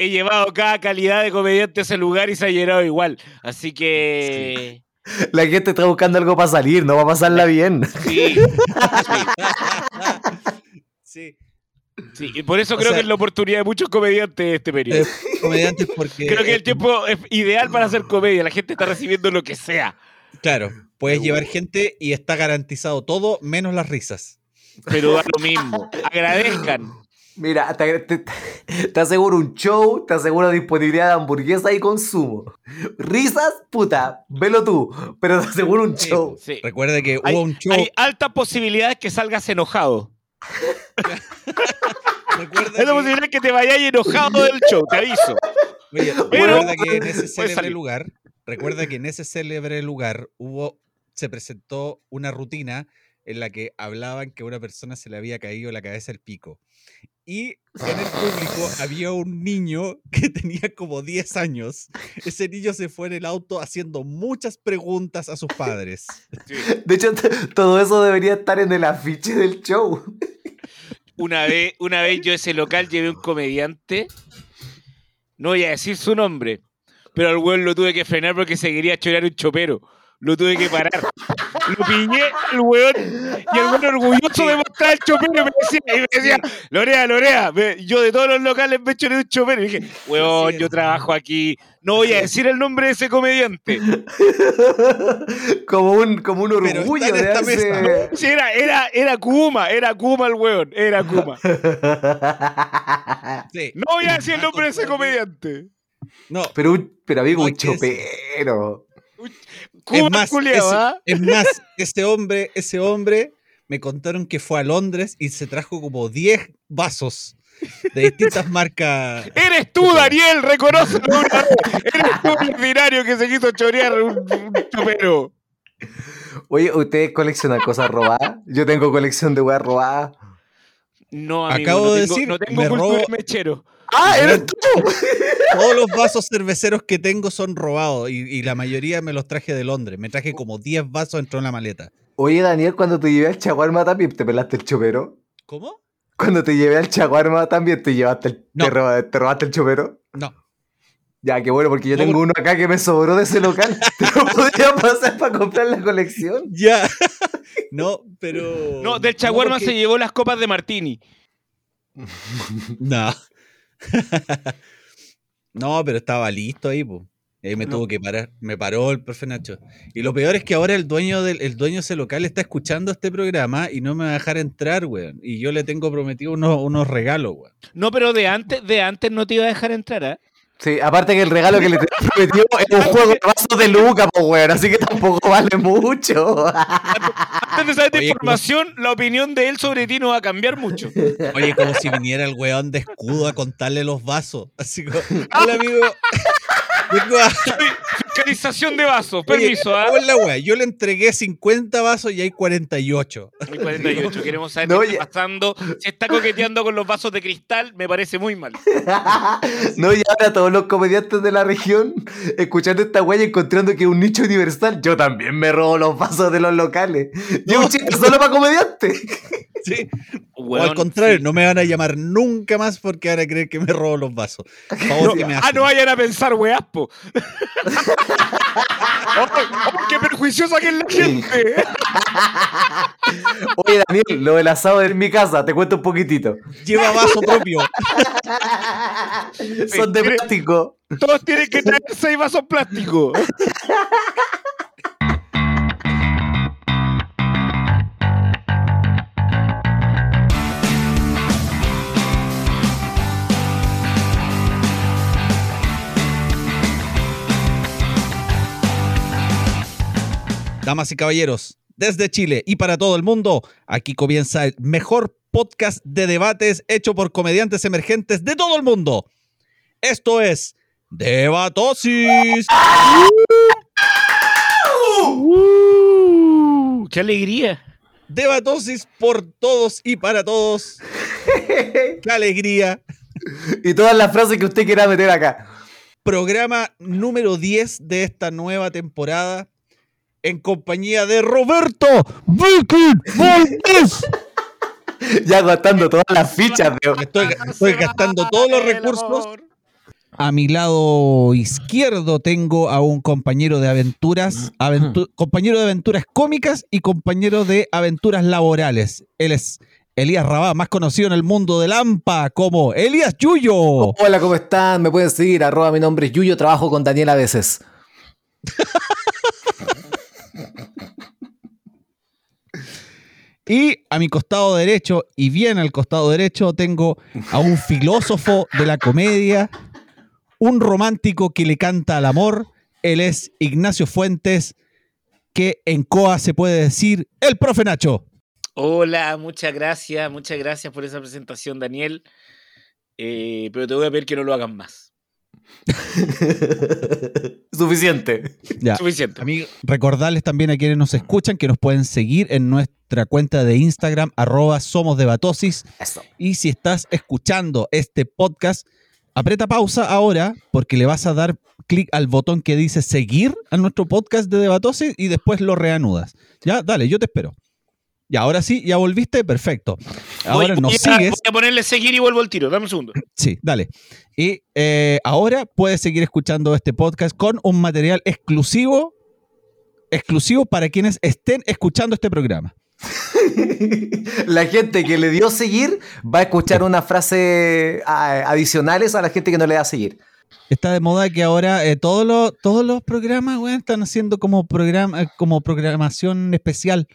he llevado cada calidad de comediante a ese lugar y se ha llenado igual. Así que. La gente está buscando algo para salir, no va a pasarla bien. Sí. Sí. sí. Y por eso O creo sea- que es la oportunidad de muchos comediantes de este periodo. Comediantes porque. Creo que el tiempo es ideal para hacer comedia. La gente está recibiendo lo que sea. Claro, puedes llevar gente y está garantizado todo menos las risas. Pero da lo mismo. Agradezcan. Mira, te, te- te aseguro un show, te aseguro disponibilidad de hamburguesa y consumo. Risas, puta, velo tú, pero te aseguro un Sí, show. Sí. Recuerda que Hay, hubo un show. hay altas posibilidades que salgas enojado. recuerda Hay la que- posibilidad que te vayas enojado del show, te aviso. Oye, Pero- recuerda que en ese célebre lugar, recuerda que en ese célebre lugar hubo, se presentó una rutina en la que hablaban que a una persona se le había caído la cabeza el pico. Y en el público había un niño que tenía como 10 años. Ese niño se fue en el auto haciendo muchas preguntas a sus padres. De hecho, todo eso debería estar en el afiche del show. Una vez, una vez yo a ese local llevé un comediante. No voy a decir su nombre. Pero al weón lo tuve que frenar porque se quería chorar un chopero. Lo tuve que parar. Lo piñé al weón. Y el weón orgulloso de mostrar el chopero y me decía, y me decía Lorea, Lorea. me- yo de todos los locales me choré un chopero. Y dije, weón, yo trabajo aquí. No voy a decir el nombre de ese comediante. como, un, como un orgullo de esta haberse- Sí, era, era, era Kuma, era Kuma el weón, era Kuma. Sí. No voy a decir el nombre de ese comediante. No, pero, un- pero amigo, No, un es- chopero. Es más, culiao, ese, es más, ese hombre, ese hombre me contaron que fue a Londres y se trajo como 10 vasos de distintas marcas. Eres tú, Daniel, vez. Eres tú el ordinario que se quiso chorear un, un chopero. Oye, ¿ustedes coleccionan cosas robadas? Yo tengo colección de weas robadas. No, amigo, Acabo no de tengo, decir, no tengo me cultura robo- mechero. ¡Ah, eres tú! Todos los vasos cerveceros que tengo son robados y, y la mayoría me los traje de Londres. Me traje como 10 vasos dentro de la maleta. Oye, Daniel, cuando te llevé al chaguarma también te pelaste el chopero. ¿Cómo? Cuando te llevé al chaguarma también te llevaste el, No. te, roba- te robaste el chopero. No. Ya, qué bueno, porque yo tengo uno acá que me sobró de ese local. Te lo podría pasar para comprar la colección. Ya. no, pero. No, del chaguarma porque- se llevó las copas de Martini. No. no, pero estaba listo ahí, pues. Y ahí me No. tuvo que parar. Me paró el profe Nacho. Y lo peor es que ahora el dueño del el dueño de ese local está escuchando este programa y no me va a dejar entrar, weón. Y yo le tengo prometido unos, unos regalos, weón. No, pero de antes, de antes no te iba a dejar entrar, ¿ah? Sí, aparte que el regalo que le prometió es un juego de vasos de Luca, pues, weón. Así que tampoco vale mucho. Antes de saber de información, la opinión de él sobre ti no va a cambiar mucho. Oye, como si viniera el weón de escudo a contarle los vasos. Así como, hola amigo. Vengo a- Fiscalización de vasos, permiso, ¿ah? ¿cómo es la wea? Yo le entregué 50 vasos y hay 48. Hay 48, queremos saber No, qué está pasando. Si está coqueteando con los vasos de cristal, me parece muy mal. no, y ahora todos los comediantes de la región, escuchando esta wea y encontrando que es un nicho universal, yo también me robo los vasos de los locales. Y es un chiste solo para comediantes. Sí. o al contrario, sí. no me van a llamar nunca más porque van a creer que me robo los vasos. Favor No, que me ah, no vayan a pensar, weaspo. oh, oh, ¡Qué perjuiciosa que es la gente! Oye, Daniel, lo del asado en mi casa, te cuento un poquitito. Lleva vaso propio. Son de plástico. Todos tienen que traer seis vasos plásticos. Damas y caballeros, desde Chile y para todo el mundo, aquí comienza el mejor podcast de debates hecho por comediantes emergentes de todo el mundo. Esto es Debatosis. Uh, ¡Qué alegría! Debatosis por todos y para todos. ¡Qué alegría! Y todas las frases que usted quiera meter acá. Programa número 10 de esta nueva temporada en compañía de Roberto Vicky Valdés. Ya gastando todas las fichas de. Estoy, estoy gastando todos los recursos. A mi lado izquierdo tengo a un compañero de aventuras, aventu- compañero de aventuras cómicas y compañero de aventuras laborales. Él es Elías Rabá, más conocido en el mundo del AMPA como Elías Yuyo. Hola, ¿cómo están? Me pueden seguir, arroba mi nombre es Yuyo, trabajo con Daniel a veces. Y a mi costado derecho, y bien al costado derecho, tengo a un filósofo de la comedia, un romántico que le canta al amor. Él es Ignacio Fuentes, que en COA se puede decir el profe Nacho. Hola, muchas gracias, muchas gracias por esa presentación, Daniel. Eh, pero te voy a pedir que no lo hagan más. Suficiente. Ya. Suficiente. A mí, recordarles también a quienes nos escuchan que nos pueden seguir en nuestra cuenta de Instagram, arroba somos debatosis. Eso. Y si estás escuchando este podcast, aprieta pausa ahora porque le vas a dar clic al botón que dice seguir a nuestro podcast de Debatosis y después lo reanudas. Ya, dale, yo te espero. Y ahora sí, ya volviste, perfecto. Ahora Voy- nos voy a- sigues. Voy a ponerle seguir y vuelvo al tiro. Dame un segundo. Sí, dale. Y eh, ahora puedes seguir escuchando este podcast con un material exclusivo, exclusivo para quienes estén escuchando este programa. La gente que le dio seguir va a escuchar una frase ah, adicionales a la gente que no le da seguir. Está de moda que ahora eh, todos, los, todos los programas están haciendo como, programa, eh, como programación especial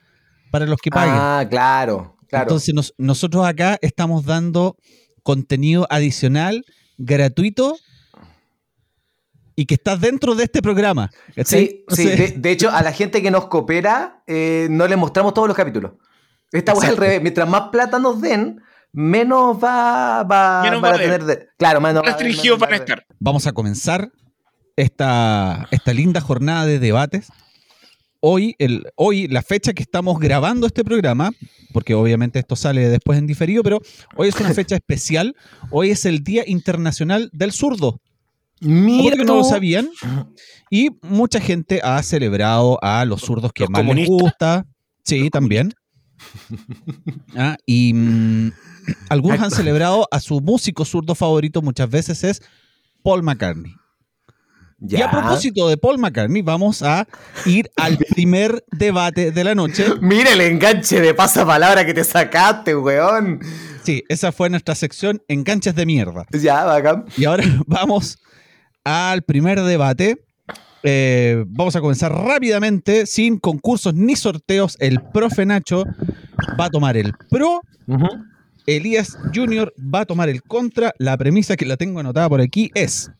para los que paguen. Ah, claro, claro. Entonces nos- nosotros acá estamos dando contenido adicional, gratuito y que está dentro de este programa. sí, sí. De, de hecho, a la gente que nos coopera, eh, no le mostramos todos los capítulos. Esta es al revés. Mientras más plata nos den, menos va, va, Menos van va a tener. de- claro, menos va menos va van a haber. estar. vamos a comenzar esta, esta linda jornada de debates. Hoy, el, hoy, la fecha que estamos grabando este programa, porque obviamente esto sale después en diferido, pero hoy es una fecha especial. Hoy es el Día Internacional del Zurdo. Mira, Porque no lo sabían. Y mucha gente ha celebrado a los zurdos que ¿Los más les gusta. Sí, también. Ah, y mm, algunos han celebrado a su músico zurdo favorito, muchas veces es Paul McCartney. Y a propósito de Paul McCartney, vamos a ir al primer debate de la noche. Mira el enganche de pasapalabra que te sacaste, weón. Sí, esa fue nuestra sección Enganches de mierda. Ya, bacán. Y ahora vamos al primer debate. Eh, vamos a comenzar rápidamente, sin concursos ni sorteos. El profe Nacho va a tomar el pro, Elías Junior va a tomar el contra. La premisa que la tengo anotada por aquí es,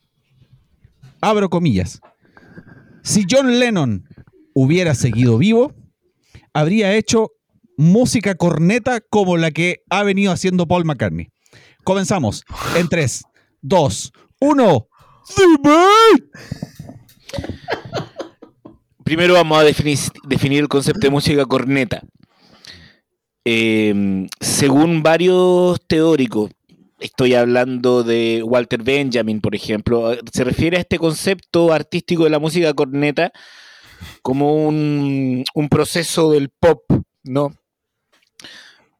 abro comillas, si John Lennon hubiera seguido vivo, habría hecho música corneta como la que ha venido haciendo Paul McCartney. Comenzamos en 3, 2, 1. Primero vamos a definir, el concepto de música corneta. Eh, según varios teóricos, estoy hablando de Walter Benjamin, por ejemplo, se refiere a este concepto artístico de la música corneta como un, un proceso del pop, ¿no?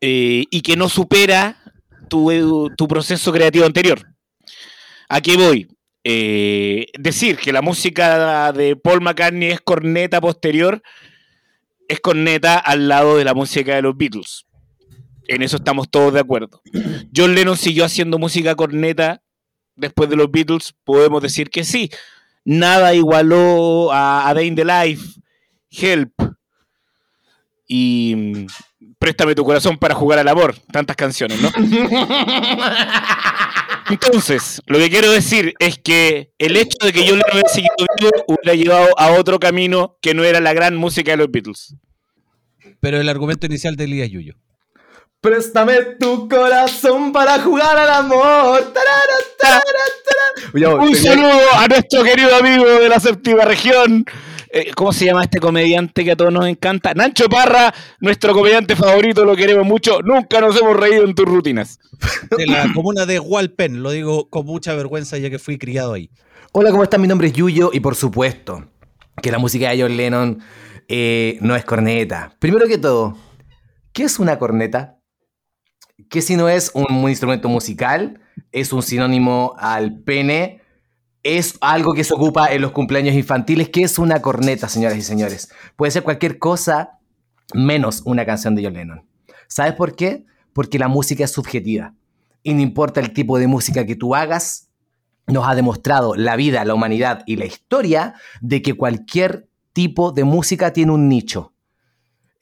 Eh, y que no supera tu, tu proceso creativo anterior. ¿A qué voy? Eh, decir que la música de Paul McCartney es corneta posterior, es corneta al lado de la música de los Beatles. En eso estamos todos de acuerdo. John Lennon siguió haciendo música corneta después de los Beatles, podemos decir que sí. Nada igualó a, a Day in the Life, Help y mm, Préstame tu corazón para jugar al amor. Tantas canciones, ¿no? Entonces, lo que quiero decir es que el hecho de que yo le hubiera seguido vivo hubiera llevado a otro camino que no era la gran música de los Beatles. Pero el argumento inicial de Elías Yuyo. Préstame tu corazón para jugar al amor. Tarara, tarara, tarara. Oye, Un tenía- saludo a nuestro querido amigo de la séptima región. Eh, ¿Cómo se llama este comediante que a todos nos encanta? Nacho Parra, nuestro comediante favorito, lo queremos mucho. Nunca nos hemos reído en tus rutinas. De la comuna de Hualpen, lo digo con mucha vergüenza ya que fui criado ahí. Hola, ¿cómo están? Mi nombre es Yuyo y por supuesto que la música de John Lennon eh, no es corneta. Primero que todo, ¿qué es una corneta? Que si no es un, instrumento musical, es un sinónimo al pene es algo que se ocupa en los cumpleaños infantiles. ¿Qué es una corneta, señoras y señores? Puede ser cualquier cosa menos una canción de John Lennon. ¿Sabes por qué? Porque la música es subjetiva. Y no importa el tipo de música que tú hagas, nos ha demostrado la vida, la humanidad y la historia de que cualquier tipo de música tiene un nicho.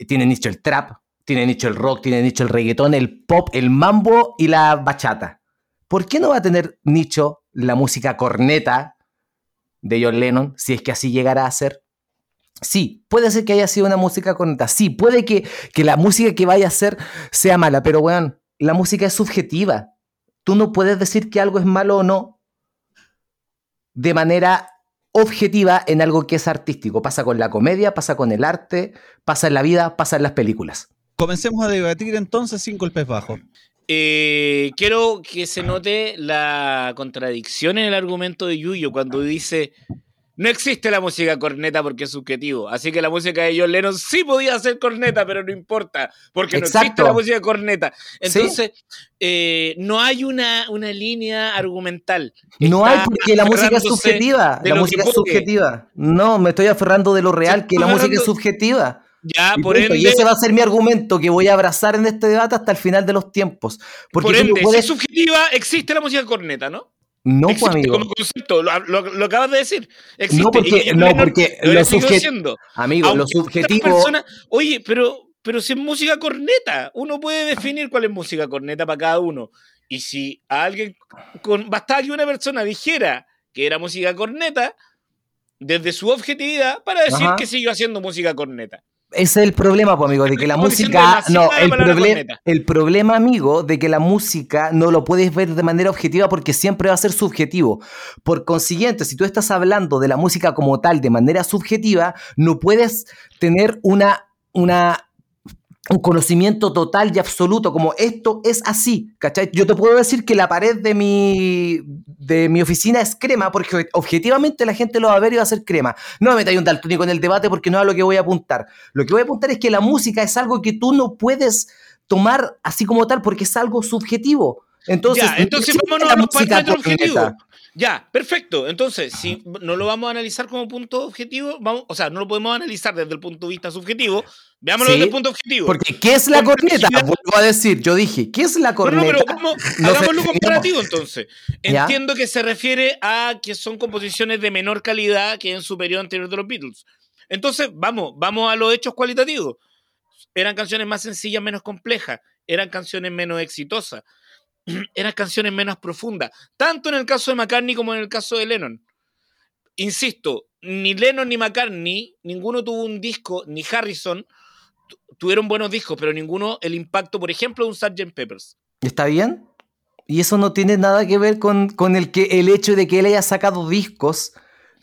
Tiene nicho el trap, tiene nicho el rock, tiene nicho el reggaetón, el pop, el mambo y la bachata. ¿Por qué no va a tener nicho la música corneta de John Lennon, si es que así llegará a ser. Sí, puede ser que haya sido una música corneta. Sí, puede que, que la música que vaya a ser sea mala, pero weón, la música es subjetiva. Tú no puedes decir que algo es malo o no de manera objetiva en algo que es artístico. Pasa con la comedia, pasa con el arte, pasa en la vida, pasa en las películas. Comencemos a debatir entonces sin golpes bajos. Eh, quiero que se note la contradicción en el argumento de Yuyo cuando dice no existe la música corneta porque es subjetivo. Así que la música de John Lennon sí podía ser corneta, pero no importa, porque no existe la música corneta. Entonces, eh, no hay una, una línea argumental. No hay porque la música es subjetiva. La música es subjetiva. No, me estoy aferrando de lo real, que la música es subjetiva. Ya, y por ende. Y ese va a ser mi argumento que voy a abrazar en este debate hasta el final de los tiempos. Porque por ende, si es subjetiva, existe la música corneta, ¿no? No, pues, amigo. Como concepto, lo, lo, acabas de decir. Existe. No, porque, no, porque lo, subjetivo. Amigo, lo subjetivo. oye, pero, pero si es música corneta, uno puede definir cuál es música corneta para cada uno. Y si a alguien. Con, bastaba que una persona dijera que era música corneta, desde su objetividad, para decir que siguió haciendo música corneta. Ese es el problema, pues, amigo, de que la música. No, el, problema, el problema, amigo, de que la música no lo puedes ver de manera objetiva porque siempre va a ser subjetivo. Por consiguiente, si tú estás hablando de la música como tal de manera subjetiva, no puedes tener una, una un conocimiento total y absoluto, como esto es así, ¿cachai? Yo te puedo decir que la pared de mi, de mi oficina es crema, porque objetivamente la gente lo va a ver y va a ser crema. No me metáis un daltónico en el debate porque no es a lo que voy a apuntar. Lo que voy a apuntar es que la música es algo que tú no puedes tomar así como tal porque es algo subjetivo. Entonces, ya, entonces vámonos a los parámetros objetivos. Ya, perfecto. Entonces, si no lo vamos a analizar como punto objetivo, vamos, o sea, no lo podemos analizar desde el punto de vista subjetivo, veámoslo desde el punto objetivo. Porque, ¿qué es la corneta? Vuelvo a decir, yo dije, ¿qué es la corneta? No, pero hagámoslo comparativo entonces. Entiendo que se refiere a que son composiciones de menor calidad que en superior anterior de los Beatles. Entonces, vamos, vamos a los hechos cualitativos. Eran canciones más sencillas, menos complejas, eran canciones menos exitosas eran canciones menos profundas, tanto en el caso de McCartney como en el caso de Lennon. Insisto, ni Lennon ni McCartney, ninguno tuvo un disco, ni Harrison, tuvieron buenos discos, pero ninguno el impacto, por ejemplo, de un Sgt. Peppers. ¿Está bien? Y eso no tiene nada que ver con, con el, que, el hecho de que él haya sacado discos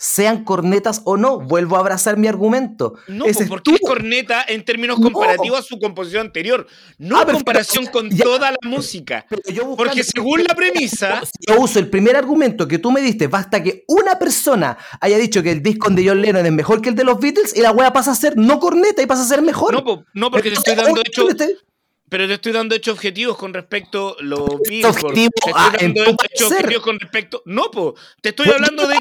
sean cornetas o no. Vuelvo a abrazar mi argumento. No, porque es corneta en términos comparativos a su composición anterior, no ah, en comparación con toda la música. porque según la premisa... Yo uso el primer argumento que tú me diste, basta que una persona haya dicho que el disco de John Lennon es mejor que el de los Beatles y la wea pasa a ser no corneta y pasa a ser mejor. No, no porque te estoy dando hecho... Pero te estoy dando hechos objetivos con respecto a los Beatles. Te estoy ah, dando hechos objetivos con respecto... No, po, te estoy hablando de...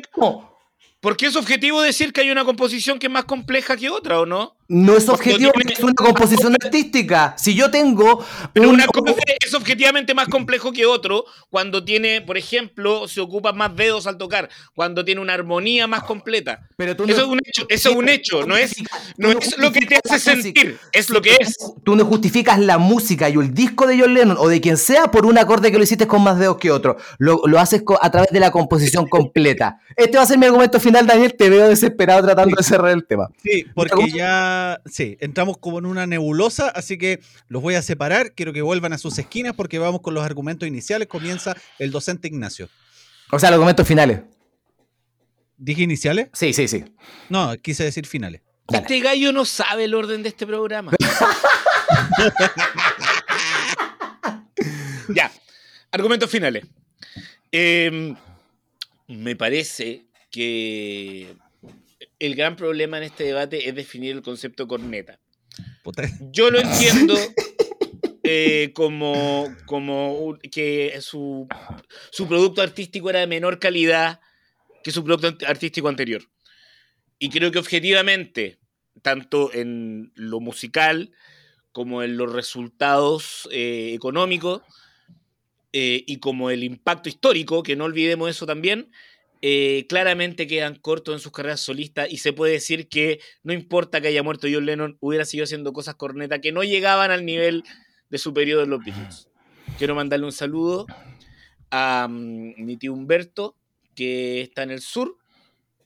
Porque es objetivo decir que hay una composición que es más compleja que otra, ¿o no? No es objetivo, es una composición artística. Si yo tengo. Pero una cosa es objetivamente más complejo que otro cuando tiene, por ejemplo, se ocupa más dedos al tocar, cuando tiene una armonía más completa. Pero eso es un hecho, eso es un hecho, no es, no es lo que te hace sentir, es lo que es. Tú no justificas la música y el disco de John Lennon o de quien sea por un acorde que lo hiciste con más dedos que otro. Lo, lo haces a través de la composición completa. Este va a ser mi argumento final, Daniel. Te veo desesperado tratando de cerrar el tema. Sí, porque ya sí, entramos como en una nebulosa, así que los voy a separar. Quiero que vuelvan a sus esquinas porque vamos con los argumentos iniciales. Comienza el docente Ignacio. O sea, los argumentos finales. ¿Dije iniciales? Sí, sí, sí. No, quise decir finales. Este gallo no sabe el orden de este programa. ya, argumentos finales. Em, me parece que el gran problema en este debate es definir el concepto corneta. Yo lo entiendo eh, como, como que su, producto artístico era de menor calidad que su producto artístico anterior. Y creo que objetivamente, tanto en lo musical como en los resultados eh, económicos eh, y como el impacto histórico, que no olvidemos eso también, eh, claramente quedan cortos en sus carreras solistas y se puede decir que no importa que haya muerto John Lennon, hubiera seguido haciendo cosas corneta que no llegaban al nivel de su periodo en los Beatles. Quiero mandarle un saludo a mm, mi tío Humberto, que está en el sur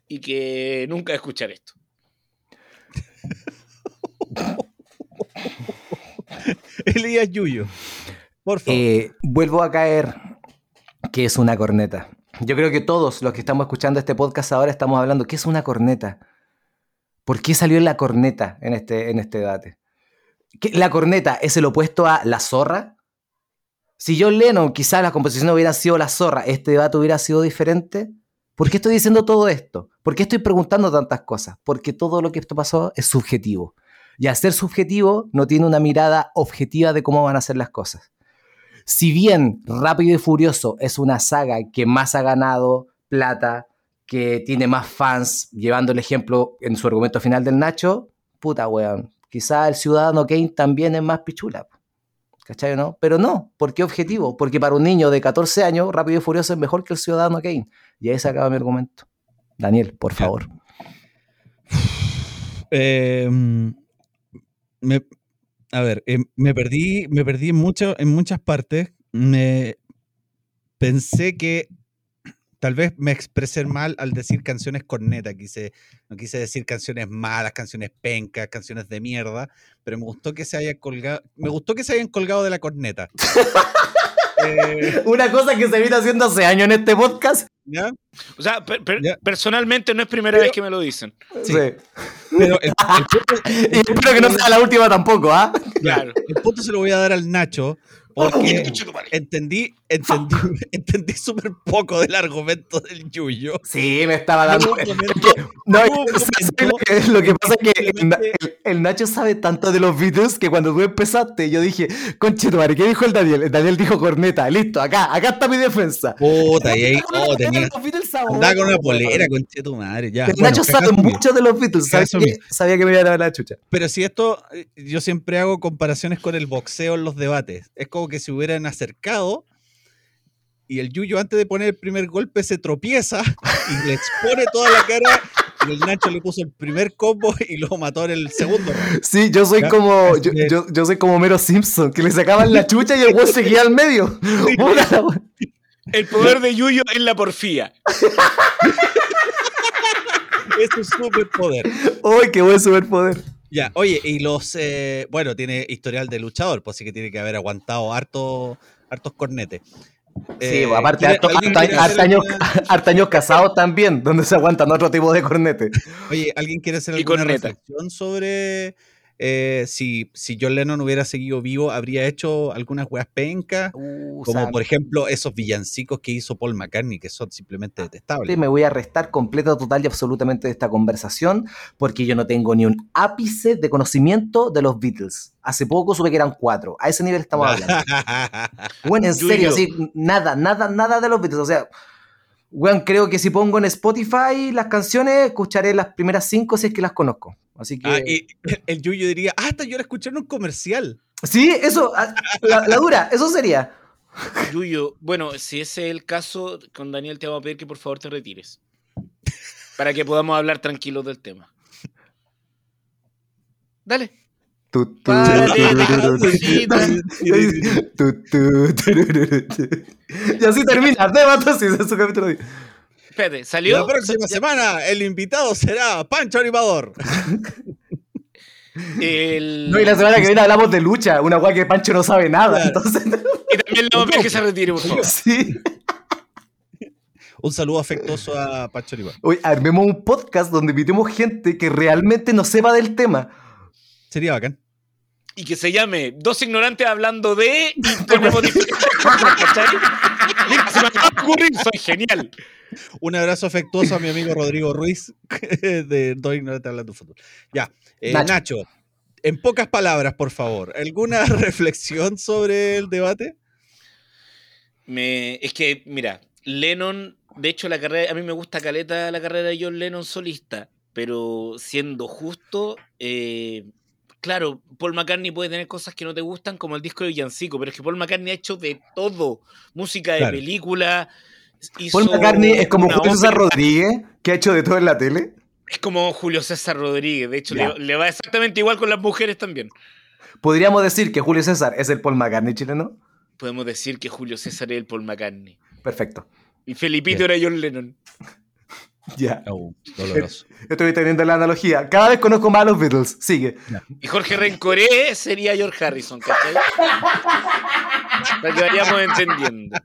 y que nunca va a escuchar esto. Elías Yuyo. Por favor. Eh, vuelvo a caer que es una corneta. Yo creo que todos los que estamos escuchando este podcast ahora estamos hablando, ¿qué es una corneta? ¿Por qué salió la corneta en este, en este debate? ¿Qué- ¿La corneta es el opuesto a la zorra? Si John Lennon quizás la composición hubiera sido la zorra, ¿este debate hubiera sido diferente? ¿Por qué estoy diciendo todo esto? ¿Por qué estoy preguntando tantas cosas? Porque todo lo que esto pasó es subjetivo. Y al ser subjetivo, no tiene una mirada objetiva de cómo van a ser las cosas. Si bien Rápido y Furioso es una saga que más ha ganado plata, que tiene más fans, llevando el ejemplo en su argumento final del Nacho, puta weón, quizá el Ciudadano Kane también es más pichula. ¿Cachai o no? Pero no, ¿por qué objetivo? Porque para un niño de 14 años, Rápido y Furioso es mejor que el Ciudadano Kane. Y ahí se acaba mi argumento. Daniel, por favor. Eh, me- a ver, eh, me perdí, me perdí en, mucho, en muchas partes. Me pensé que tal vez me expresé mal al decir canciones corneta. Quise, no quise decir canciones malas, canciones pencas, canciones de mierda, pero me gustó que se hayan colgado, me gustó que se hayan colgado de la corneta. Eh, Una cosa que se viene haciendo hace años en este podcast. ¿Ya? O sea, per- per- Ya. personalmente no es primera Pero- vez que me lo dicen. Sí. Sí. Pero el, el punto- Y espero que no sea la última tampoco, ¿ah? Claro. el punto se lo voy a dar al Nacho, porque entendí, entendí, entendí súper poco del argumento del Yuyo. Sí, me estaba dando. Es que- no, hubo un ¿sabes momento lo, que, lo que pasa es que el, Nacho sabe tanto de los Beatles que cuando tú empezaste, yo dije, conche tu madre, ¿qué dijo el Daniel? El Daniel dijo corneta, listo, acá, acá está mi defensa. Puta, y ahí, oh, tenía, andaba con una polera, conche tu madre. Ya. El Bueno, Nacho sabe mucho de los Beatles, ¿sabes Cagazo qué? mío. Sabía que me iba a dar la chucha. Pero si esto, eh, yo siempre hago comparaciones con el boxeo en los debates. Es como que se hubieran acercado y el Yuyo antes de poner el primer golpe se tropieza y le expone toda la cara y el Nacho le puso el primer combo y lo mató en el segundo. Sí, yo soy Ya, como, yo, soy como Mero Simpson, que le sacaban la chucha y el weón seguía al medio. El poder de Yuyo en la porfía. Es un superpoder. ¡Uy, qué buen superpoder! Ya, oye, y los, eh, bueno, tiene historial de luchador, pues sí que tiene que haber aguantado harto, hartos cornetes. Sí, Eh, aparte, ¿quiere- harto, harto- años, años casados también, donde se aguantan otro tipo de cornete. Oye, ¿alguien quiere hacer alguna reflexión sobre eh, si, si John Lennon hubiera seguido vivo, habría hecho algunas weas pencas? Como por ejemplo esos villancicos que hizo Paul McCartney, que son simplemente detestables. me voy a restar completa, total y absolutamente de esta conversación porque yo no tengo ni un ápice de conocimiento de los Beatles. Hace poco supe que eran cuatro. A ese nivel estamos hablando. Bueno, en serio, sí, nada, nada, nada de los Beatles. O sea, weón, creo que si pongo en Spotify las canciones, escucharé las primeras cinco si es que las conozco. Así que. Ah, y el Yuyo diría, ah, hasta yo la escuché en un comercial. Sí, eso, ah, la, la dura, eso sería. Yuyo, bueno, si ese es el caso, con Daniel te vamos a pedir que por favor te retires. Para que podamos hablar tranquilos del tema. Dale. Y así termina, ese es su capítulo. de- Espérate, salió. La próxima semana el invitado será Pancho Animador. El... No, y la semana que viene hablamos de lucha, una weá que Pancho no sabe nada. Claro. Entonces, Y también le vamos a que se retire, por favor. sí. Un saludo afectuoso a Pancho Animador. Oye, armemos un podcast donde invitemos gente que realmente no sepa del tema. Sería bacán. Y que se llame Dos ignorantes hablando de. Y ponemos diferentes cosas, ¿cachai? Mira, se me acaba de ocurrir, soy genial. Un abrazo afectuoso a mi amigo Rodrigo Ruiz de Dos Ignorantes Hablando de Fútbol. Ya, eh, Nacho. Nacho. en pocas palabras, por favor, ¿alguna reflexión sobre el debate? Me, es que, mira, Lennon de hecho, la carrera, a mí me gusta caleta la carrera de John Lennon solista, pero siendo justo, eh, claro, Paul McCartney puede tener cosas que no te gustan, como el disco de Villancico, pero es que Paul McCartney ha hecho de todo: música de Claro. película. Paul McCartney es como Julio César ópera. Rodríguez, que ha hecho de todo en la tele. Es como Julio César Rodríguez. De hecho, le va exactamente igual con las mujeres también. Podríamos decir que Julio César es el Paul McCartney chileno. Podemos decir que Julio César es el Paul McCartney. Perfecto. Y Felipito Bien. era John Lennon. Ya. Oh, doloroso. Estoy teniendo la analogía. Cada vez conozco más a los Beatles. Sigue. Y Jorge Rencoré sería George Harrison, ¿cachai? Para que vayamos entendiendo.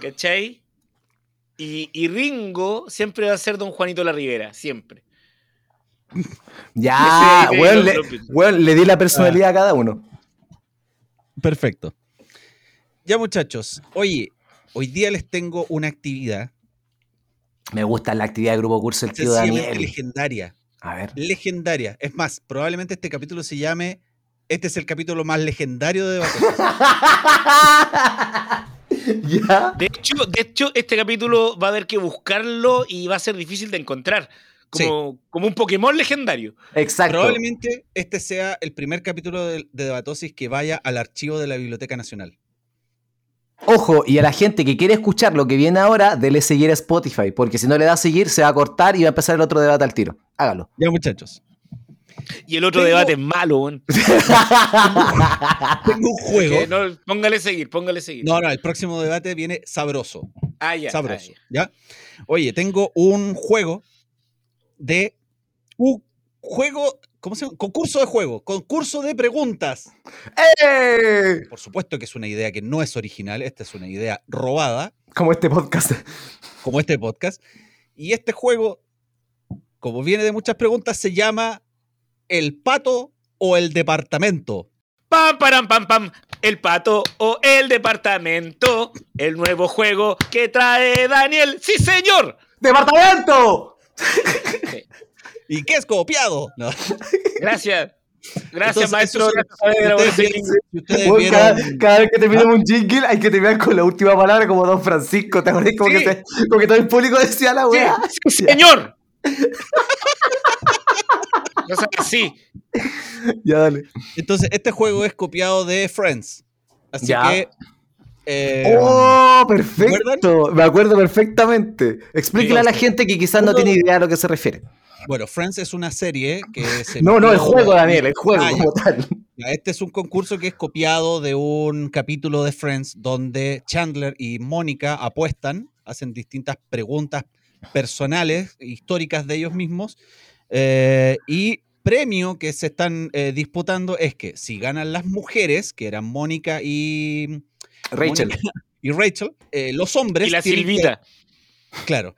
¿Cachai? Y, y Ringo siempre va a ser Don Juanito La Rivera, siempre. Ya, weón, los le, weón, le di la personalidad a cada uno. Perfecto. Ya, muchachos. Oye, hoy día les tengo una actividad Me gusta la actividad de grupo curso del tío Daniel. legendaria. A ver. Legendaria. Es más, probablemente este capítulo se llame. Este es el capítulo más legendario de debate. ya. De hecho, de hecho, este capítulo va a haber que buscarlo y va a ser difícil de encontrar. Como, como un Pokémon legendario. Exacto. Probablemente este sea el primer capítulo de, de Debatosis que vaya al archivo de la Biblioteca Nacional. Ojo, y a la gente que quiere escuchar lo que viene ahora, dele seguir a Spotify, porque si no le da a seguir, se va a cortar y va a empezar el otro debate al tiro. Hágalo. Ya, muchachos. Y el otro Tengo- debate es malo, weón. Tengo un juego. No, póngale seguir, póngale seguir. No, no, el próximo debate viene sabroso. Ah, ya, sabroso. ah, ya. ¿Ya? Oye, tengo un juego de. Un juego. ¿Cómo se llama? Concurso de juego. Concurso de preguntas. ¡Eh! Por supuesto que es una idea que no es original. Esta es una idea robada, Como este podcast. como este podcast. Y este juego, como viene de muchas preguntas, se llama El pato o el departamento. Pam, param, pam, pam. El pato o el departamento. El nuevo juego que trae Daniel. ¡Sí, señor! ¡Departamento! ¿Y qué es copiado? No. Gracias. Gracias, Entonces, maestro. Gracias, ustedes vieron- cada, vez que terminemos un jingle hay que terminar con la última palabra como Don Francisco. ¿Te acuerdas? Como, Sí. que, se- como que todo el público decía la weá. Sí, sí, señor. No seas así. Ya, dale. Entonces, este juego es copiado de Friends. Así Ya. que. eh, ¡Oh, perfecto! Me acuerdo perfectamente. Explíquele a la gente que quizás no tiene idea a lo que se refiere. Bueno, Friends es una serie que se. No, no, el juego, Daniel, el juego Ah, como tal. Este es un concurso que es copiado de un capítulo de Friends donde Chandler y Mónica apuestan, hacen distintas preguntas personales, históricas de ellos mismos. eh, y premio que se están eh, disputando es que si ganan las mujeres, que eran Mónica y Rachel. Mónica y Rachel, eh, los hombres. Y la que- Silvita. Claro.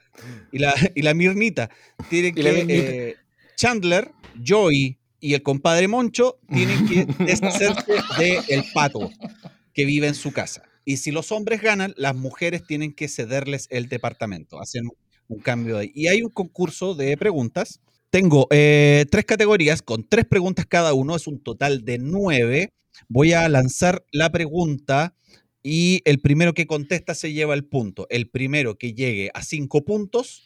Y la, y la Mirnita. Y la que. Eh, Chandler, Joey y el compadre Moncho tienen que deshacerse del pato que vive en su casa. Y si los hombres ganan, las mujeres tienen que cederles el departamento. Hacen un cambio ahí. Y hay un concurso de preguntas. Tengo eh, tres categorías con tres preguntas cada uno. Es un total de nueve. Voy a lanzar la pregunta y el primero que contesta se lleva el punto. El primero que llegue a cinco puntos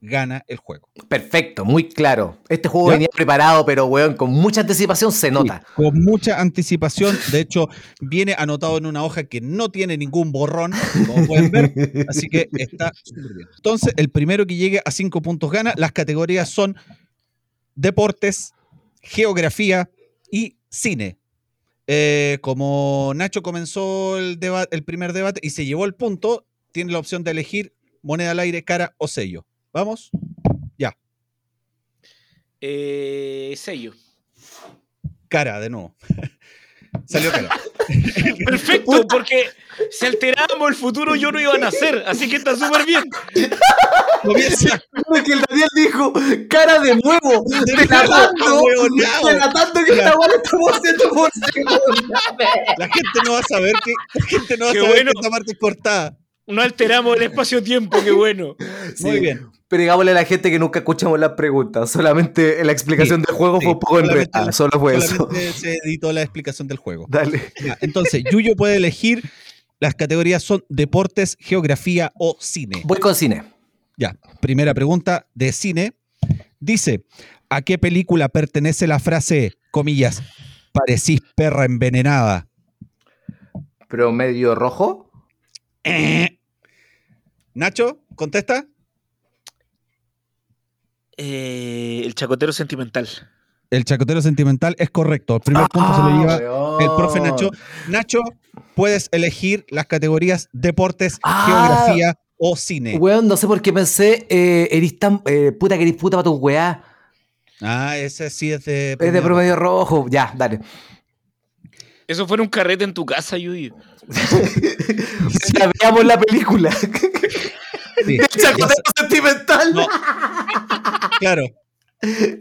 gana el juego. Perfecto, muy claro. Este juego ¿Ya? venía preparado, pero weón, con mucha anticipación se nota. Sí, con mucha anticipación. De hecho, viene anotado en una hoja que no tiene ningún borrón, como pueden ver. Así que está súper bien. Entonces, el primero que llegue a cinco puntos gana. Las categorías son deportes, geografía y cine. Eh, como Nacho comenzó el, primer debate y se llevó el punto, tiene la opción de elegir moneda al aire, cara o sello. ¿Vamos? Eh, sello. Cara, de nuevo. Salió cara. Perfecto, porque si alteramos el futuro yo no iba a nacer, así que está súper bien. Que el Daniel dijo, cara de nuevo, delatando, delatando que esta la estamos haciendo por. La gente no va a saber que, la gente no va a Qué saber bueno. que esta parte es cortada. No alteramos el espacio-tiempo, qué bueno. Muy Sí. bien. Pero digámosle a la gente que nunca escuchamos las preguntas, solamente la explicación del juego sí, fue un poco enredada, solo fue eso. Se editó la explicación del juego. Dale. Entonces, Yuyo puede elegir Las categorías son deportes, geografía o cine. Voy con cine. Ya, primera pregunta de cine. Dice, ¿a qué película pertenece la frase, comillas, parecís perra envenenada? Promedio rojo. Eh. Nacho, contesta. Eh, el chacotero sentimental. El chacotero sentimental es correcto. El primer punto se lo lleva weón. el profe Nacho. Nacho, puedes elegir las categorías deportes, Ah. geografía o cine. Weón, no sé por qué pensé, eh, eres tan eh, puta que eres puta para tu weá. Ah, ese sí es de. Es de promedio rojo. Ya, dale. Eso fue en un carrete en tu casa, Yuyu. Ya veamos la película. Sí. El chacotero sentimental. No. Claro.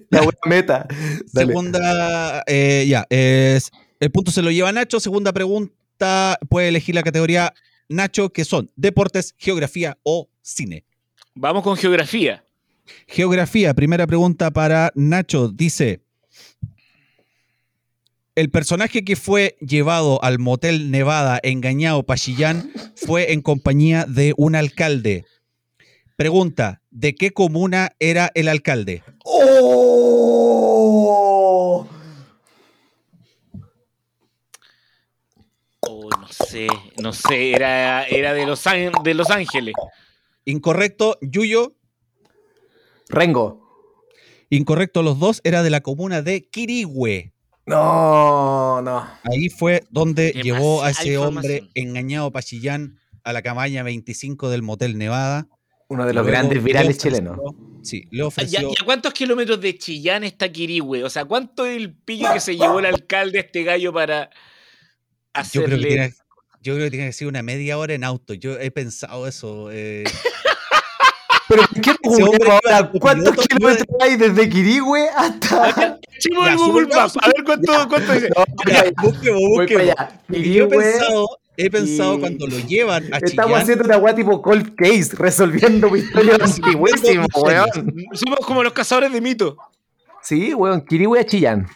La buena meta. Dale. Segunda, eh, ya, es, el punto se lo lleva Nacho. Segunda pregunta, puede elegir la categoría Nacho, que son deportes, geografía o cine. Vamos con geografía. Geografía, primera pregunta para Nacho. Dice, el personaje que fue llevado al motel Nevada engañado Pachillán fue en compañía de un alcalde. Pregunta, ¿de qué comuna era el alcalde? ¡Oh! Oh, no sé, no sé, era, era de, los de Los Ángeles. Incorrecto, Yuyo. Rengo. Incorrecto, los dos era de la comuna de Quirigüe. No, no. Ahí fue donde llevó a ese hombre engañado Pachillán a la cabaña 25 del motel Nevada. Uno de los Luego grandes le virales chilenos. Sí, le ¿Y a, ofreció. y a cuántos kilómetros de Chillán está Quirihue? O sea, ¿cuánto es el pillo que se llevó el alcalde a este gallo para Yo creo, que hacerle... tiene, yo creo que tiene que ser una media hora en auto. Yo he pensado eso. eh. Pero ¿por qué ahora de cuántos kilómetros hay desde Quirigüe hasta. Echemos Ya, el Google Maps, a ver cuánto, cuánto dice. No, yo he Quirihue, pensado, he pensado y- cuando lo llevan a Estamos Chillán. haciendo una weá tipo cold case, resolviendo misterios antiguísimos, weón. Somos como los cazadores de mitos. Sí, weón, Quirihue a Chillán.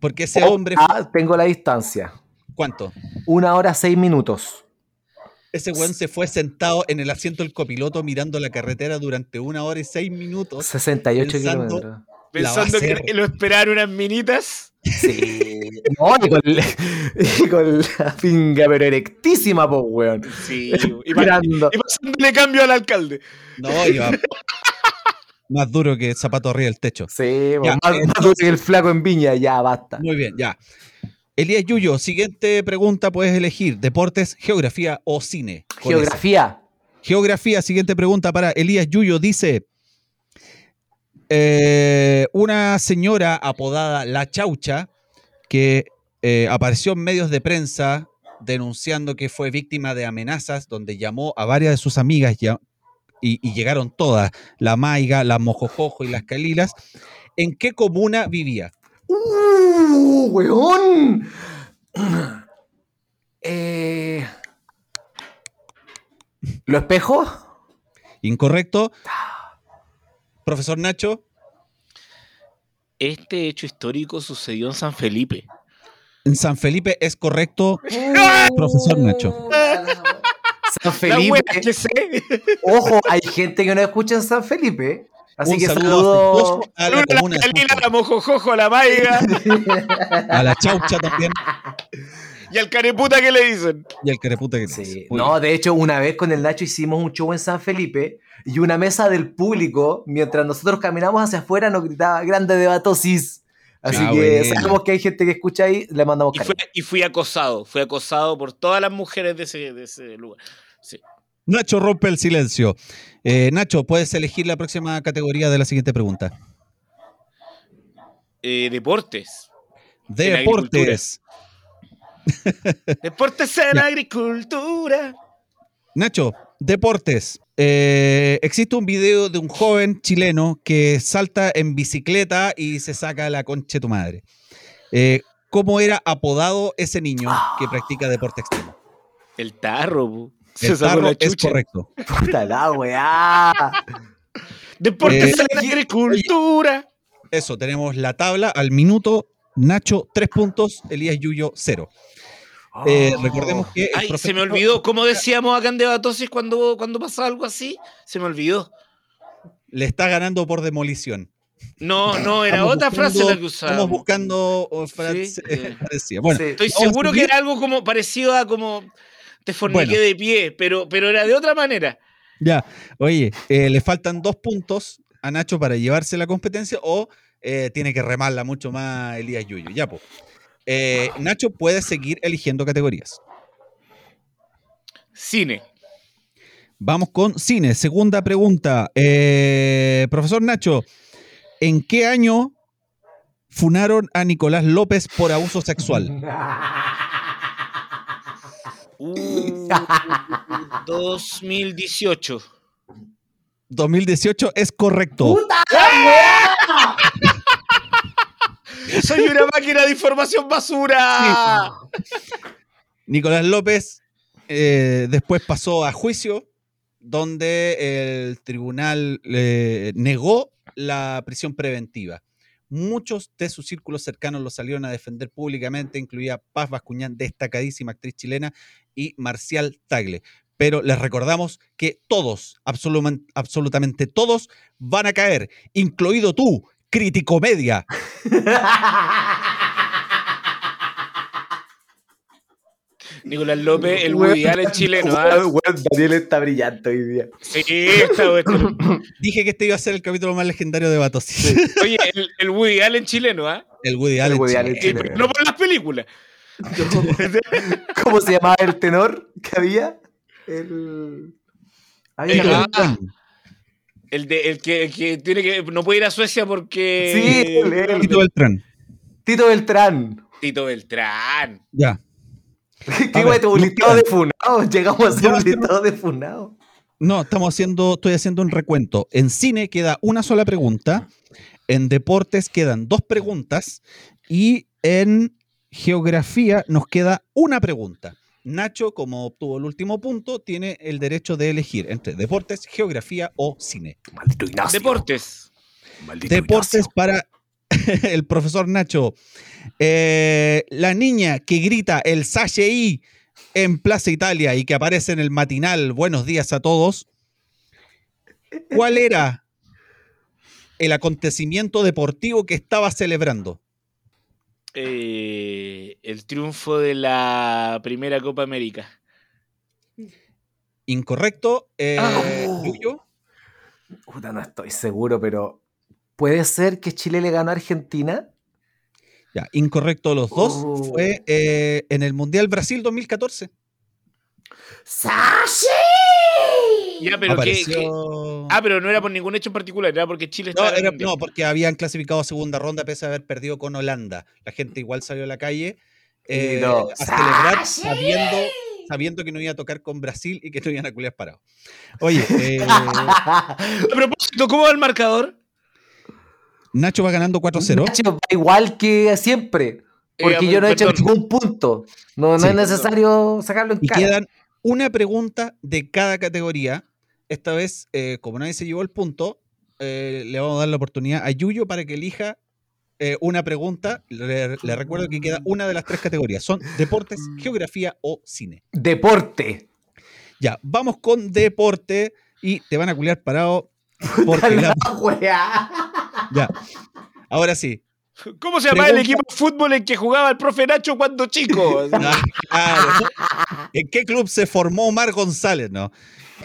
Porque ese hombre. Ah, tengo la distancia. ¿Cuánto? Una hora seis minutos. Ese weón se fue sentado en el asiento del copiloto mirando la carretera durante una hora y seis minutos. 68 Pensando- kilómetros. Pensando que lo esperaban unas minitas. Sí. No, y con, y con la finga, pero erectísima, po, weón. Sí, y, y pasándole cambio al alcalde. No, iba más duro que el zapato arriba del techo. Sí, Ya, más, más duro que el flaco en viña, ya basta. Muy bien, ya. Elías Yuyo, siguiente pregunta, puedes elegir deportes, geografía o cine. Ese. Geografía. Geografía, siguiente pregunta para Elías Yuyo. Dice, eh, una señora apodada La Chaucha, que eh, apareció en medios de prensa denunciando que fue víctima de amenazas, donde llamó a varias de sus amigas y llegaron todas, la Maiga, la Mojojojo y las Calilas. ¿En qué comuna vivía? ¡Uh, weón! Eh... ¿Lo espejo? Incorrecto. Profesor Nacho, Este hecho histórico sucedió en San Felipe. en San Felipe es correcto. Profesor Nacho. San Felipe. wea que sé. Ojo, hay gente que no escucha en San Felipe. Así Un que saludo saludo. a la Saluda a la comuna a la Mojojojo, a la Maiga a la Chaucha también y al careputa que le dicen. y al careputa que Sí. dice. Muy No, de hecho, una vez con el Nacho hicimos un show en San Felipe y una mesa del público, mientras nosotros caminamos hacia afuera, nos gritaba grande debatosis. Así Ah, que bueno. sabemos que hay gente que escucha ahí, le mandamos Y, y fui acosado. Fui acosado por todas las mujeres de ese, de ese lugar. Sí. Nacho rompe el silencio. Eh, Nacho, puedes elegir la próxima categoría de la siguiente pregunta. Eh, deportes. Deportes. Deportes en agricultura. Nacho, deportes. Eh, existe un video de un joven chileno que salta en bicicleta y se saca la concha de tu madre. Eh, ¿Cómo era apodado ese niño que practica deporte extremo? El tarro. Se El tarro es correcto. Puta la weá. Deportes Eh, en agricultura. Eso, tenemos la tabla al minuto. Nacho, tres puntos. Elías Yuyo, cero. Eh, Oh. recordemos que. Ay, se me olvidó. ¿Cómo decíamos acá en Debatosis cuando, cuando pasa algo así? Se me olvidó. Le está ganando por demolición. No, no, era Estamos otra frase la que Estamos usábamos. buscando oh, frase- Sí, eh. Bueno, Sí. Estoy seguro que era algo como parecido a como te forniqué Bueno. de pie, pero, pero era de otra manera. ya. Oye, eh, le faltan dos puntos a Nacho para llevarse la competencia o eh, tiene que remarla mucho más Elías Yuyo. Ya, pues. Eh, Nacho puede seguir eligiendo categorías. Cine. Vamos con cine. Segunda pregunta. Eh, profesor Nacho, ¿en qué año funaron a Nicolás López por abuso sexual? Uh, 2018. 2018 es correcto. Soy una máquina de información basura. Nicolás López eh, después pasó a juicio donde el tribunal eh, negó la prisión preventiva. Muchos de sus círculos cercanos lo salieron a defender públicamente, incluía Paz Bascuñán, destacadísima actriz chilena, y Marcial Tagle. Pero les recordamos que todos, absolutamente todos, van a caer, incluido tú, crítico media. Nicolás López, el Woody Allen chileno. Daniel está brillante hoy día. Sí, está bueno. Dije que este iba a ser el capítulo más legendario de Batos. Oye, el, el Woody Allen chileno, ¿ah? El Woody Allen. Woody Allen chileno. Chileno. No por las películas. ¿Cómo se llamaba el tenor que había? El. Había El- una- ah, El, de, el, que, el que tiene que no puede ir a Suecia porque. Sí, él, él. Tito Beltrán. Tito Beltrán. Tito Beltrán. Ya. ¿Qué güey? un listado de funados. Llegamos a No, un listado de funados. No, estamos haciendo, estoy haciendo un recuento. En cine queda una sola pregunta. En deportes quedan dos preguntas. Y en geografía nos queda una pregunta. Nacho, como obtuvo el último punto, tiene el derecho de elegir entre deportes, geografía o cine. Maldito Ignacio. Deportes. Maldito Deportes Ignacio. para el profesor Nacho. Eh, la niña que grita el Sashay en Plaza Italia y que aparece en el matinal Buenos días a todos. ¿Cuál era el acontecimiento deportivo que estaba celebrando? Eh, el triunfo de la primera Copa América. Incorrecto. Eh, Ah. Puta, no estoy seguro, pero. ¿Puede ser que Chile le ganó a Argentina? Ya, incorrecto los dos. Oh. Fue eh, en el Mundial Brasil 2014. ¡Sashi! Ya, pero ¿qué- qué? Apareció... Ah, pero no era por ningún hecho en particular, era porque Chile No, estaba. era- no, porque habían clasificado a segunda ronda pese a haber perdido con Holanda. La gente igual salió a la calle eh, no. a celebrar ¡Sashi! sabiendo, sabiendo que no iba a tocar con Brasil y que no iban a culiar parados. Oye, eh, A propósito, ¿cómo va el marcador? Nacho va ganando 4-0. Nacho, va igual que siempre. Porque Eh, yo no he hecho perdón. ningún punto. No, no Sí. es necesario sacarlo en Y cara. quedan una pregunta de cada categoría. Esta vez, eh, como nadie se llevó el punto, eh, le vamos a dar la oportunidad a Yuyo para que elija eh, una pregunta. Le, le recuerdo que queda una de las tres categorías. Son deportes, geografía o cine. Deporte. Ya, vamos con deporte y te van a culiar parado. Porque la- ya. Ahora sí. ¿Cómo se llamaba el equipo de fútbol en que jugaba el profe Nacho cuando chico? Ah, claro. ¿En qué club se formó Omar González? No.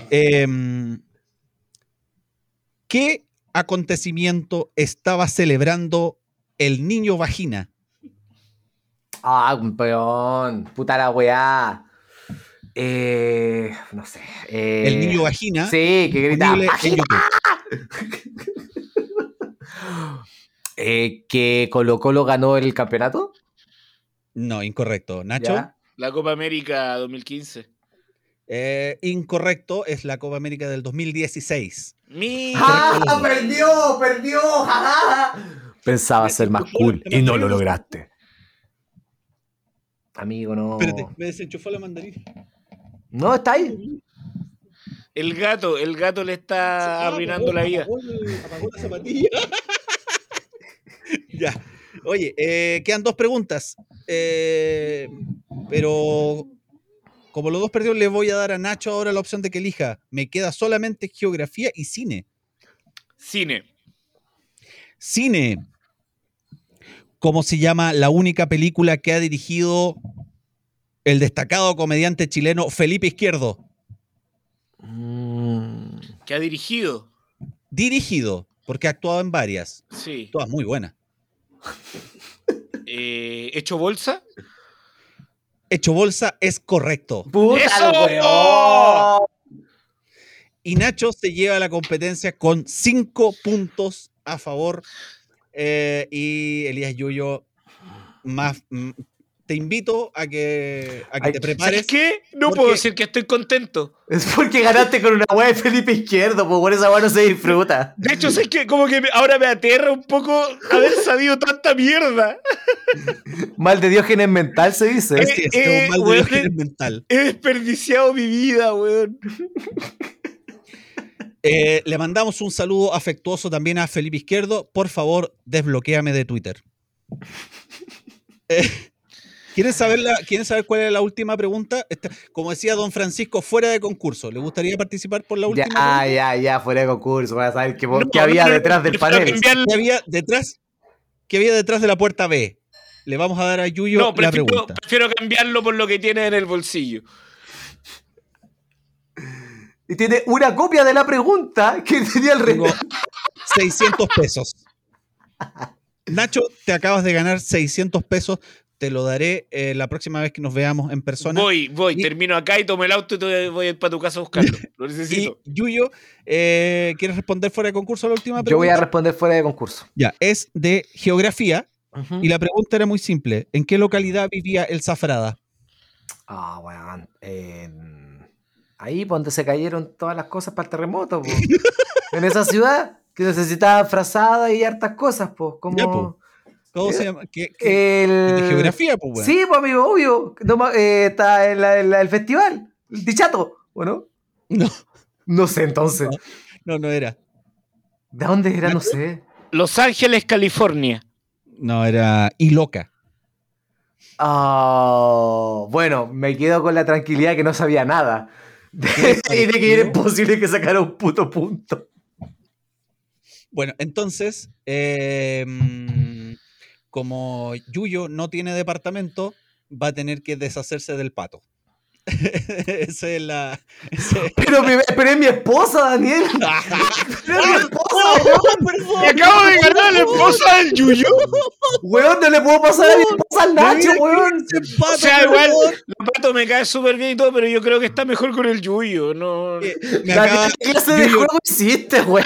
Em, ¿Qué acontecimiento estaba celebrando el niño vagina? Ah, un peón. Puta la weá. Eh, no sé. eh, El niño vagina. Sí, que grita. Eh, que Colo Colo ganó el campeonato. No, incorrecto. Nacho. ¿Ya? La Copa América 2015. Eh, incorrecto, es la Copa América del 2016. Mi... ¡Ah! ¡Perdió! ¡Perdió! ¡Ja, ja! Pensaba ser más cool y no lo lograste. Amigo, no. Espérate, me desenchufó la mandarina. No, está ahí. El gato, el gato le está arruinando la vida. Apagó la zapatilla. ya. Oye, eh, quedan dos preguntas. Eh, pero como los dos perdieron, le voy a dar a Nacho ahora la opción de que elija. Me queda solamente geografía y cine. Cine. Cine. ¿Cómo se llama la única película que ha dirigido el destacado comediante chileno Felipe Izquierdo? Mm, Que ha dirigido. Dirigido, porque ha actuado en varias. Sí. Todas muy buenas. Eh, ¿Hecho bolsa? Hecho bolsa es correcto. ¡Puta, ¡Eso! weón! Y Nacho se lleva la competencia con cinco puntos a favor. Eh, y Elías Yuyo, más, mm, te invito a que, a que Ay, te ¿Sabes prepares. qué? No Porque- puedo decir que estoy contento. Es porque ganaste con una weá de Felipe Izquierdo, pues por esa weá no se disfruta. De hecho, sé que como que ahora me aterra un poco haber sabido tanta mierda. Mal de Diógenes mental se dice. Eh, Sí, es eh, un mal de weón, Diógenes mental. He desperdiciado mi vida, weón. Eh, le mandamos un saludo afectuoso también a Felipe Izquierdo. Por favor, desbloquéame de Twitter. Eh, ¿quieren, saber la- ¿Quieren saber cuál era la última pregunta? Esta- como decía don Francisco, fuera de concurso. ¿Le gustaría participar por la última? Ya, pregunta? ya, ya, fuera de concurso, para saber qué, No, qué había no, detrás del panel. ¿Qué había detrás? ¿Qué había detrás de la puerta B? Le vamos a dar a Yuyo No, la prefiero, pregunta. prefiero cambiarlo por lo que tiene en el bolsillo. Y tiene una copia de la pregunta que tenía el Tengo rey. 600 pesos. Nacho, te acabas de ganar 600 pesos. Te lo daré eh, la próxima vez que nos veamos en persona. Voy, voy, Y- termino acá y tomo el auto y te voy a ir para tu casa a buscarlo. Lo Y necesito. Yuyo, eh, ¿quieres responder fuera de concurso a la última pregunta? Yo voy a responder fuera de concurso. Ya, es de geografía y la pregunta era muy simple. ¿En qué localidad vivía el Zafrada? Ah, weón. en- Ahí, pues, donde se cayeron todas las cosas para el terremoto, po. en esa ciudad que necesitaba frazada y hartas cosas, pues. Como Ya, po. ¿Cómo se llama? ¿Qué, qué- el... de geografía, pues, weón. Sí, pues, amigo, obvio. No eh, está en la- en la- el festival. El Dichato, ¿o no? No, No sé, entonces. no, no era. ¿De dónde era? No sé. Los Ángeles, California. No, era Iloca. Ah, bueno, me quedo con la tranquilidad que no sabía nada. y de que era imposible que sacara un puto punto. Bueno, entonces, eh, como Yuyo no tiene departamento, va a tener que deshacerse del pato. Esa es la. Pero, mi- pero es mi esposa, Daniel. Pero es mi esposa, weón. ¡Me acabo de ganar a la esposa del Yuyo! Weón, no le puedo pasar a mi esposa al Nacho, weón. Pato, O sea, igual, la pato me cae súper bien y todo, pero yo creo que está mejor con el Yuyo. No, eh, me ¿qué clase de juego hiciste, weón?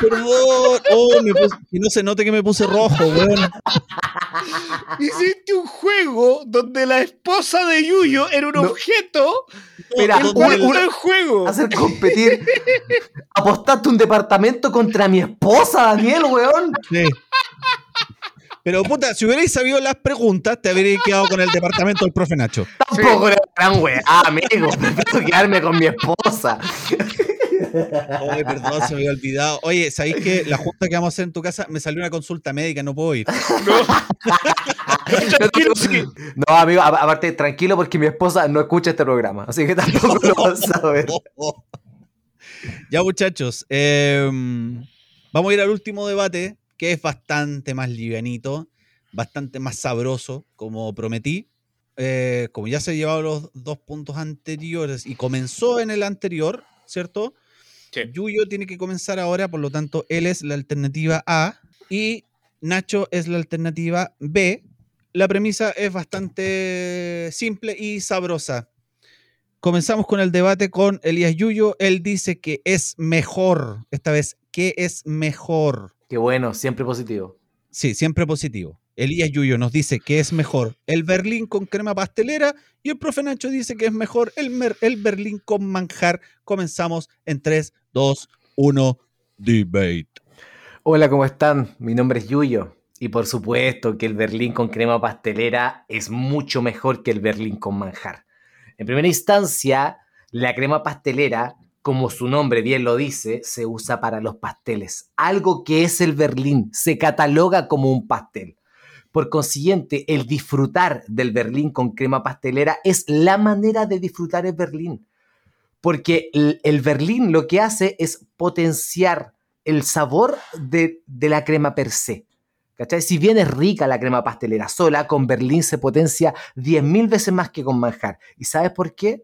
Perdón. Oh, me puse- que no se note que me puse rojo, weón. Hiciste un juego donde la esposa de Yuyo era un No. objeto Mira, un- el- juego. Hacer competir. Apostaste un departamento contra mi esposa, Daniel, weón. Sí. Pero puta, si hubierais sabido las preguntas, te habríais quedado con el departamento del profe Nacho. Tampoco era gran weá, amigo. Prefiero quedarme con mi esposa. Oye, perdón, se me había olvidado. Oye, ¿sabéis que la junta que vamos a hacer en tu casa me salió una consulta médica? No puedo ir. Tranquilo, sí. No, amigo, aparte, tranquilo porque mi esposa no escucha este programa. Así que tampoco lo vas a ver. Ya, muchachos, em, vamos a ir al último debate, que es bastante más livianito, bastante más sabroso, como prometí. Eh, como ya se han llevado los dos puntos anteriores y comenzó en el anterior, ¿cierto? Sí. Yuyo tiene que comenzar ahora, por lo tanto, él es la alternativa A y Nacho es la alternativa B. La premisa es bastante simple y sabrosa. Comenzamos con el debate con Elías Yuyo. Él dice que es mejor, esta vez, que es mejor. Qué bueno, siempre positivo. Sí, siempre positivo. Elías Yuyo nos dice que es mejor el Berlín con crema pastelera y el profe Nacho dice que es mejor el, el Berlín con manjar. Comenzamos en 3, 2, 1, debate. Hola, ¿cómo están? Mi nombre es Yuyo. Y por supuesto que el Berlín con crema pastelera es mucho mejor que el Berlín con manjar. En primera instancia, la crema pastelera, como su nombre bien lo dice, se usa para los pasteles. Algo que es el Berlín, se cataloga como un pastel. Por consiguiente, el disfrutar del Berlín con crema pastelera es la manera de disfrutar el Berlín. Porque el, Berlín lo que hace es potenciar el sabor de, de la crema per se. ¿Cachai? Si bien es rica la crema pastelera sola, con Berlín se potencia 10.000 veces más que con manjar. ¿Y sabes por qué?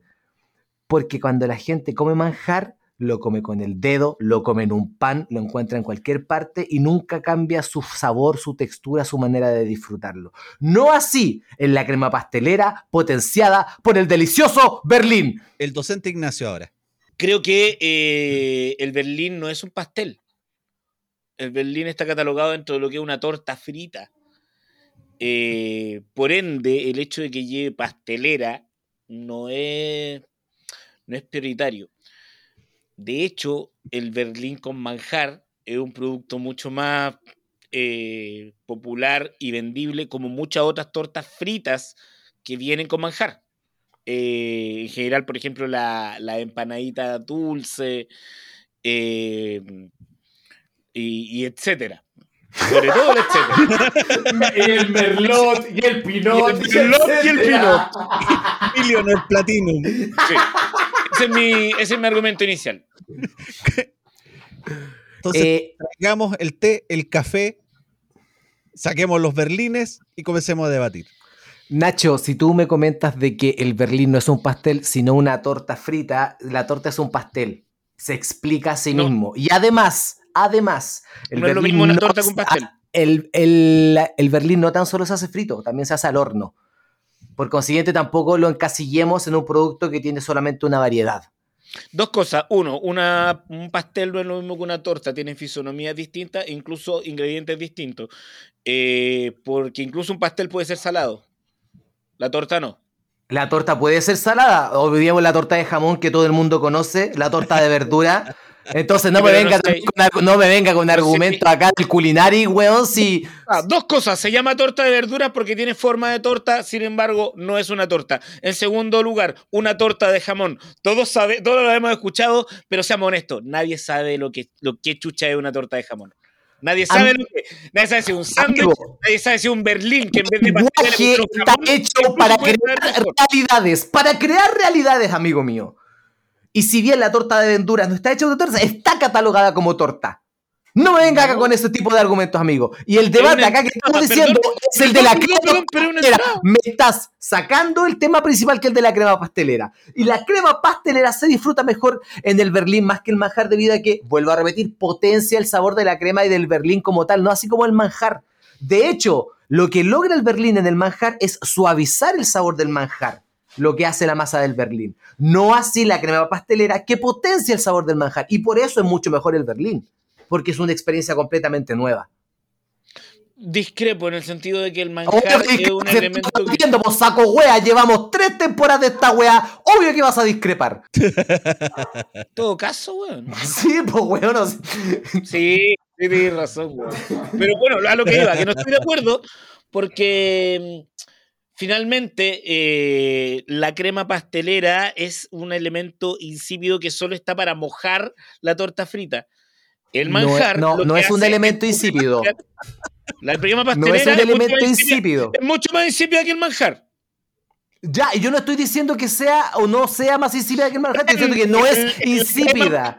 Porque cuando la gente come manjar, lo come con el dedo, lo come en un pan, lo encuentra en cualquier parte y nunca cambia su sabor, su textura, su manera de disfrutarlo. No así en la crema pastelera potenciada por el delicioso Berlín. El docente Ignacio ahora. Creo que eh, el Berlín no es un pastel. El Berlín está catalogado dentro de lo que es una torta frita. Eh, por ende, el hecho de que lleve pastelera no es, no es prioritario. De hecho, el Berlín con manjar es un producto mucho más eh, popular y vendible como muchas otras tortas fritas que vienen con manjar. Eh, en general, por ejemplo, la, la empanadita dulce eh, y, y etcétera. Sobre todo el etcétera. el merlot y el pinot. Y el merlot y el pinot. Y Leonel Platinum. Sí. Ese, es mi, ese es mi argumento inicial. Entonces, Eh, traigamos el té, el café, saquemos los berlines y comencemos a debatir. Nacho, si tú me comentas de que el Berlín no es un pastel, sino una torta frita, la torta es un pastel. Se explica a sí No. mismo. Y además, además, el No es lo mismo una no torta que un pastel. El, el- el Berlín no tan solo se hace frito, también se hace al horno. Por consiguiente, tampoco lo encasillemos en un producto que tiene solamente una variedad. Dos cosas. Uno, una, un pastel no es lo mismo que una torta, tiene fisonomías distintas, incluso ingredientes distintos. Eh, porque incluso un pastel puede ser salado. La torta no. La torta puede ser salada. Olvidemos la torta de jamón que todo el mundo conoce, la torta de verdura. Entonces no me no venga, sé. con, no me venga con No sé argumentos acá del culinary, weón, si... Ah, dos cosas. Se llama torta de verduras porque tiene forma de torta, sin embargo, no es una torta. En segundo lugar, una torta de jamón. Todos, sabe, todos lo hemos escuchado, pero seamos honestos, nadie sabe lo que, lo que chucha es una torta de jamón. Nadie sabe Am- lo que. Nadie sabe si es un sándwich, nadie sabe si es un berlín, que en vez de El pastel está jamón, hecho para crear realidades, para crear realidades, amigo mío. Y si bien la torta de verduras no está hecha de torta, está catalogada como torta. No me venga acá con ese tipo de argumentos, amigo. Y el debate acá que estamos diciendo perdón, es el de la perdón, crema perdón, pastelera. Me estás sacando el tema principal que es el de la crema pastelera. Y la crema pastelera se disfruta mejor en el Berlín más que el manjar debido a que, vuelvo a repetir, potencia el sabor de la crema y del Berlín como tal, no así como el manjar. De hecho, lo que logra el Berlín en el manjar es suavizar el sabor del manjar, lo que hace la masa del Berlín. No así la crema pastelera que potencia el sabor del manjar. Y por eso es mucho mejor el Berlín, porque es una experiencia completamente nueva. Discrepo en el sentido de que el Obvio manjar que es un elemento estoy que pues saco wea, llevamos tres temporadas de esta wea, obvio que vas a discrepar. todo caso, weón. Sí, pues weón, no sé. Sí, sí, tienes razón, weón. Pero bueno, a lo que iba, que no estoy de acuerdo, porque finalmente eh, la crema pastelera es un elemento insípido que solo está para mojar la torta frita. El manjar. no, no es un elemento insípido. La crema No pastelera un elemento es mucho más insípida que el manjar. Ya, y yo no estoy diciendo que sea o no sea más insípida que el manjar, estoy diciendo que no es insípida.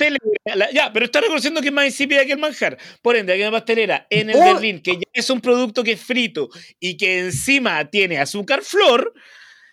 ya, pero está reconociendo que es más insípida que el manjar. Por ende, la crema pastelera en el Oh. Berlín, que ya es un producto que es frito y que encima tiene azúcar flor,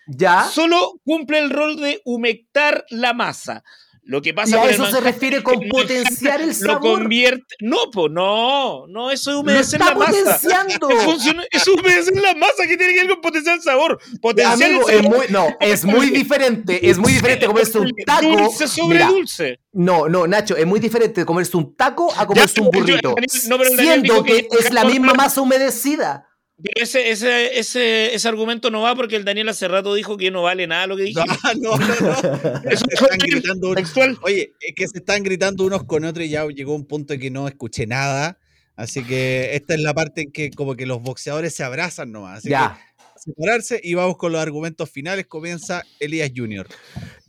Ya. solo cumple el rol de humectar la masa. Lo que Y pasa a con el eso se refiere es con el potenciar el Lo sabor. convierte. No, pues no, no, eso es Lo humedecer la masa. potenciando. Es funciona- Es humedecer la masa que tiene que ver con potenciar el sabor. Potenciar Amigo, el es sabor. muy, no, es muy diferente. Es muy diferente comerse un taco. Dulce sobre Mira, dulce. No, no, Nacho, es muy diferente comerse un taco a Ya, comerse un pero yo- burrito. Daniel- no, Daniel Siendo que que- es la misma masa humedecida. Pero ese, ese, ese, ese argumento no va porque el Daniel hace rato dijo que no vale nada lo que dije. No, no, no, no. Eso Se están gritando un- textual. Oye, es que se están gritando unos con otros y ya llegó un punto en que no escuché nada. Así que esta es la parte en que como que los boxeadores se abrazan nomás. Así Ya. que separarse y vamos con los argumentos finales. Comienza Elías Junior.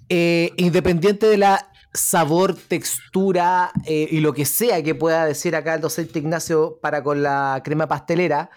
Eh, independiente de la sabor, textura eh, y lo que sea que pueda decir acá el docente Ignacio para con la crema pastelera,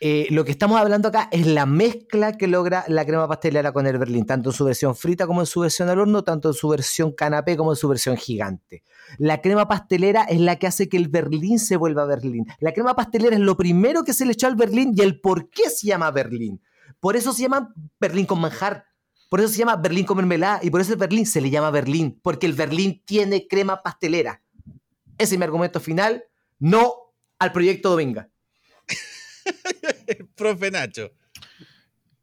eh, lo que estamos hablando acá es la mezcla que logra la crema pastelera con el berlín, tanto en su versión frita como en su versión al horno, tanto en su versión canapé como en su versión gigante. La crema pastelera es la que hace que el berlín se vuelva berlín. La crema pastelera es lo primero que se le echó al berlín y el por qué se llama berlín. Por eso se llama berlín con manjar. Por eso se llama berlín con mermelada y por eso el berlín se le llama berlín, porque el berlín tiene crema pastelera. Ese es mi argumento final, no al proyecto Dominga. Profe Nacho.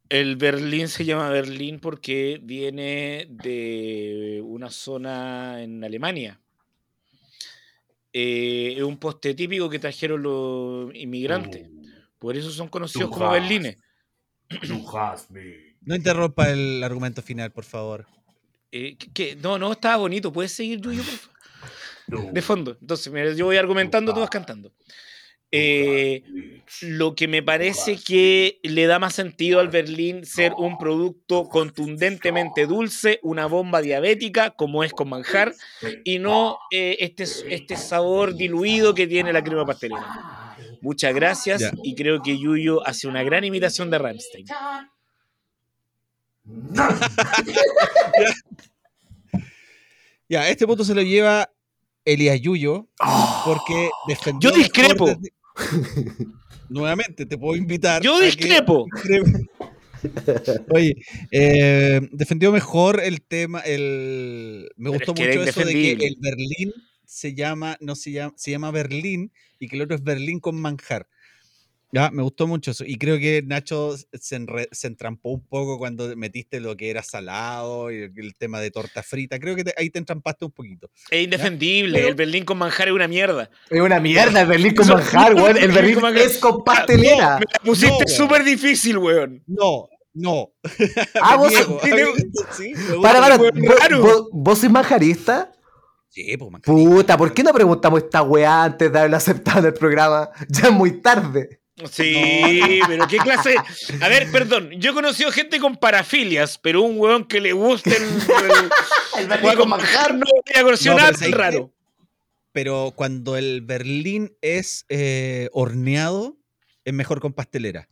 El Berlín se llama Berlín porque viene de una zona en Alemania. Eh, es un poste típico que trajeron los inmigrantes. Por eso son conocidos como berlines. No interrumpa el argumento final, por favor. Eh. No, no, estaba bonito. ¿Puedes seguir, Yuyo, por favor? De fondo. Entonces, mira, yo voy argumentando, tú vas cantando. Eh, lo que me parece que le da más sentido al Berlín ser un producto contundentemente dulce, una bomba diabética, como es con manjar, y no eh, este, este sabor diluido que tiene la crema pastelera. Muchas gracias Ya. y creo que Yuyo hace una gran imitación de Rammstein. Ya, este punto se lo lleva Elías Yuyo porque defendió. Yo discrepo. Nuevamente, te puedo invitar. Yo que- discrepo. Oye, eh, defendió mejor el tema, el me gustó es que era mucho eso de que el Berlín se llama, no se llama, se llama Berlín y que el otro es Berlín con manjar. Ya, me gustó mucho eso. Y creo que Nacho se, enre- se entrampó un poco cuando metiste lo que era salado y el tema de torta frita. Creo que te- ahí te entrampaste un poquito. Es indefendible. Pero- El Berlín con manjar es una mierda. Es una mierda el berlín con manjar, weón. El berlín con es con pastelera. Me la pusiste No, súper difícil, weón. No, no. Ah, vos, Sí, para, para, ¿vos, vos- vos sois manjarista? Sí, pues, manjar. Puta, ¿por qué no preguntamos esta weá antes de haberlo aceptado en el programa? Ya es muy tarde. Sí, pero qué clase. A ver, perdón. Yo he conocido gente con parafilias, pero un weón que le guste el. el- con manjar no había conocido No, nada raro. pero cuando el Berlín es eh, horneado, es mejor con pastelera.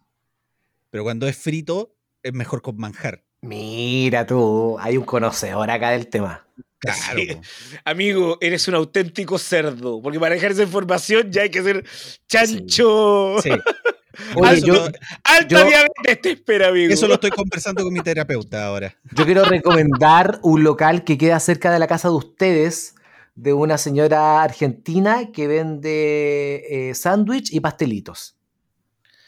Pero cuando es frito, es mejor con manjar. Mira tú, hay un conocedor acá del tema. Claro. Sí. Amigo, eres un auténtico cerdo. Porque para dejar esa información ya hay que ser chancho. Sí. Oye, Eso, yo, Alta Yo- diabetes te espera, amigo. eso lo estoy conversando con mi terapeuta ahora. yo quiero recomendar un local que queda cerca de la casa de ustedes, de una señora argentina que vende eh, sándwich y pastelitos.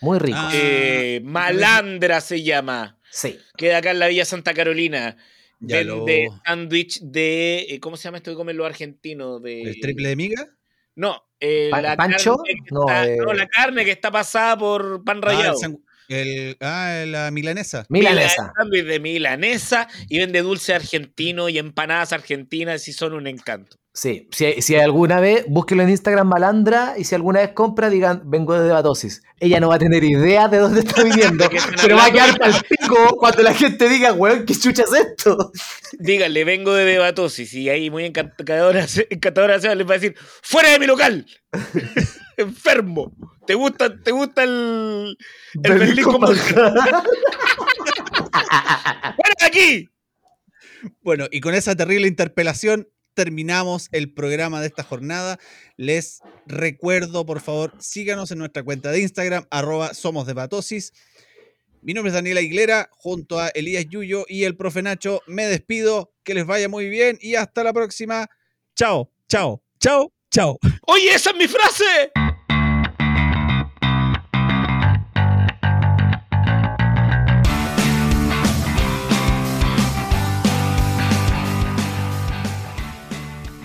Muy rico. Ah. Eh, Malandra se llama. Sí. Queda acá en la Villa Santa Carolina. Ya Vende lo- sándwich de. eh, ¿Cómo se llama esto que comen los argentinos? De, ¿El triple de miga? No, eh, ¿Pa- la pancho? carne que No, está- eh. no, la carne que está pasada por pan Ah, el rallado. sangu- el- ah, la milanesa. Milanesa. Sándwich de milanesa y vende dulce argentino y empanadas argentinas y son un encanto. Sí, si, si alguna vez, búsquelo en Instagram Malandra y si alguna vez compra, digan, vengo de Debatosis. Ella no va a tener idea de dónde está están pero va a quedar pal pico cuando la gente diga, weón, ¿qué chucha es esto? Díganle, vengo de debatosis y ahí muy encantadora, encantadora Seba les va a decir, ¡fuera de mi local! ¡Enfermo! ¿Te gusta, te gusta el, el Berlín con? ¡Fuera de aquí! Bueno, y con esa terrible interpelación terminamos el programa de esta jornada. Les recuerdo, por favor, síganos en nuestra cuenta de Instagram, arroba somos de. Mi nombre es Daniela Aguilera, junto a Elías Yuyo y el profe Nacho. Me despido, que les vaya muy bien y hasta la próxima. Chao, chao, chao, chao. ¡Oye, esa es mi frase!